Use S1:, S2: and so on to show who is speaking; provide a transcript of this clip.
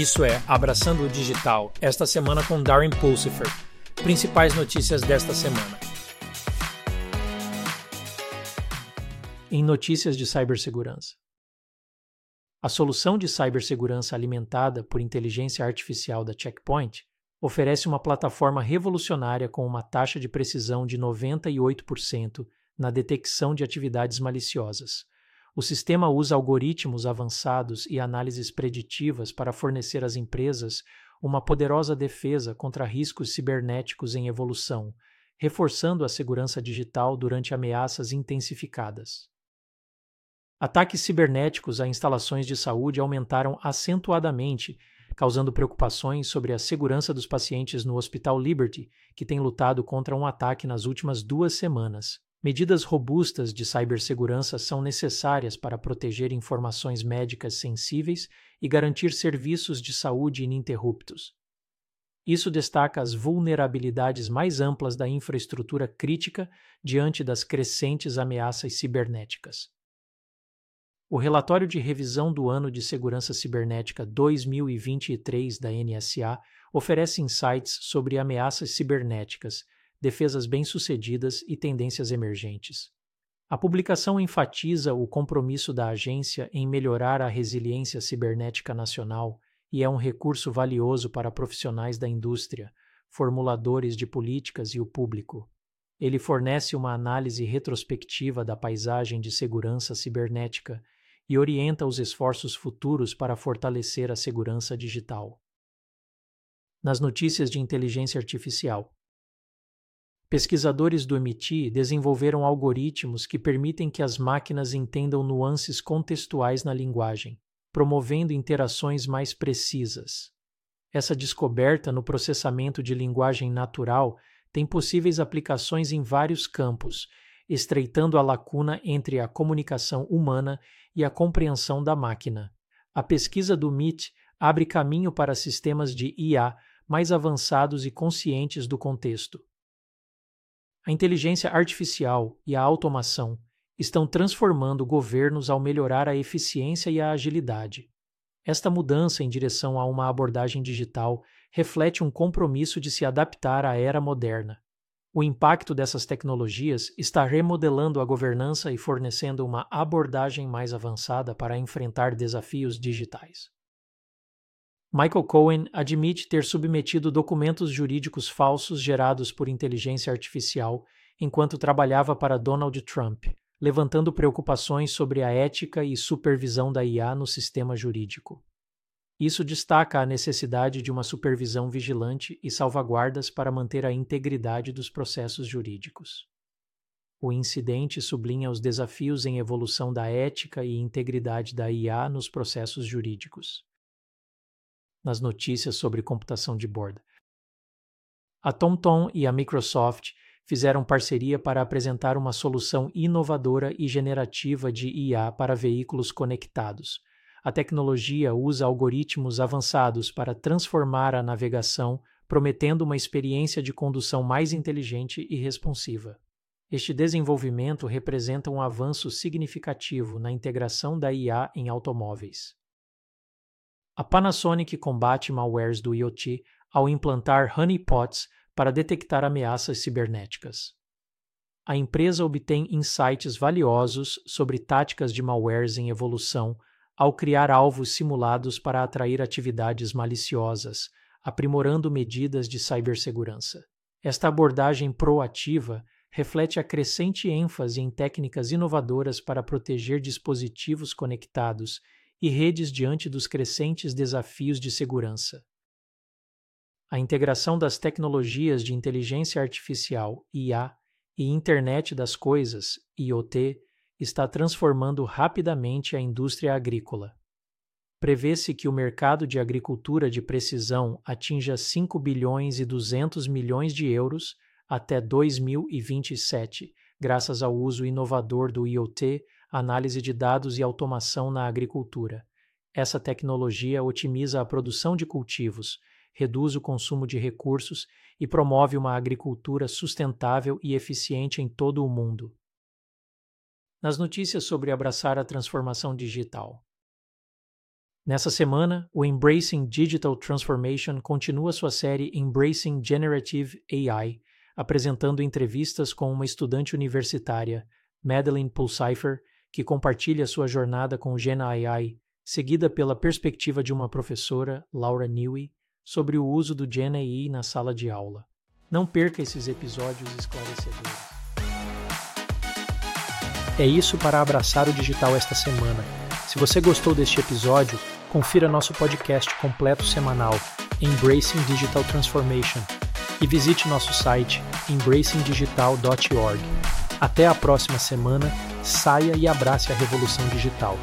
S1: Isso é Abraçando o Digital, esta semana com Darren Pulsifer. Principais notícias desta semana. Em notícias de cibersegurança. A solução de cibersegurança alimentada por inteligência artificial da Checkpoint oferece uma plataforma revolucionária com uma taxa de precisão de 98% na detecção de atividades maliciosas. O sistema usa algoritmos avançados e análises preditivas para fornecer às empresas uma poderosa defesa contra riscos cibernéticos em evolução, reforçando a segurança digital durante ameaças intensificadas. Ataques cibernéticos a instalações de saúde aumentaram acentuadamente, causando preocupações sobre a segurança dos pacientes no Hospital Liberty, que tem lutado contra um ataque nas últimas duas semanas. Medidas robustas de cibersegurança são necessárias para proteger informações médicas sensíveis e garantir serviços de saúde ininterruptos. Isso destaca as vulnerabilidades mais amplas da infraestrutura crítica diante das crescentes ameaças cibernéticas. O relatório de revisão do Ano de Segurança Cibernética 2023 da NSA oferece insights sobre ameaças cibernéticas, defesas bem-sucedidas e tendências emergentes. A publicação enfatiza o compromisso da agência em melhorar a resiliência cibernética nacional e é um recurso valioso para profissionais da indústria, formuladores de políticas e o público. Ele fornece uma análise retrospectiva da paisagem de segurança cibernética e orienta os esforços futuros para fortalecer a segurança digital. Nas notícias de inteligência artificial, pesquisadores do MIT desenvolveram algoritmos que permitem que as máquinas entendam nuances contextuais na linguagem, promovendo interações mais precisas. Essa descoberta no processamento de linguagem natural tem possíveis aplicações em vários campos, estreitando a lacuna entre a comunicação humana e a compreensão da máquina. A pesquisa do MIT abre caminho para sistemas de IA mais avançados e conscientes do contexto. A inteligência artificial e a automação estão transformando governos ao melhorar a eficiência e a agilidade. Esta mudança em direção a uma abordagem digital reflete um compromisso de se adaptar à era moderna. O impacto dessas tecnologias está remodelando a governança e fornecendo uma abordagem mais avançada para enfrentar desafios digitais. Michael Cohen admite ter submetido documentos jurídicos falsos gerados por inteligência artificial enquanto trabalhava para Donald Trump, levantando preocupações sobre a ética e supervisão da IA no sistema jurídico. Isso destaca a necessidade de uma supervisão vigilante e salvaguardas para manter a integridade dos processos jurídicos. O incidente sublinha os desafios em evolução da ética e integridade da IA nos processos jurídicos. Nas notícias sobre computação de borda, a TomTom e a Microsoft fizeram parceria para apresentar uma solução inovadora e generativa de IA para veículos conectados a tecnologia usa algoritmos avançados para transformar a navegação, prometendo uma experiência de condução mais inteligente e responsiva. Este desenvolvimento representa um avanço significativo na integração da IA em automóveis. A Panasonic combate malwares do IoT ao implantar honeypots para detectar ameaças cibernéticas. A empresa obtém insights valiosos sobre táticas de malwares em evolução ao criar alvos simulados para atrair atividades maliciosas, aprimorando medidas de cibersegurança. Esta abordagem proativa reflete a crescente ênfase em técnicas inovadoras para proteger dispositivos conectados e redes diante dos crescentes desafios de segurança. A integração das tecnologias de inteligência artificial, IA, e Internet das Coisas, IoT, está transformando rapidamente a indústria agrícola. Prevê-se que o mercado de agricultura de precisão atinja 5 bilhões e 200 milhões de euros até 2027, graças ao uso inovador do IoT, análise de dados e automação na agricultura. Essa tecnologia otimiza a produção de cultivos, reduz o consumo de recursos e promove uma agricultura sustentável e eficiente em todo o mundo nas notícias sobre abraçar a transformação digital. Nessa semana, o Embracing Digital Transformation continua sua série Embracing Generative AI, apresentando entrevistas com uma estudante universitária, Madeline Pulseifer, que compartilha sua jornada com o Gen AI, seguida pela perspectiva de uma professora, Laura Newey, sobre o uso do Gen AI na sala de aula. Não perca esses episódios esclarecedores. É isso para abraçar o digital esta semana. Se você gostou deste episódio, confira nosso podcast completo semanal, Embracing Digital Transformation, e visite nosso site embracingdigital.org. Até a próxima semana, saia e abrace a revolução digital.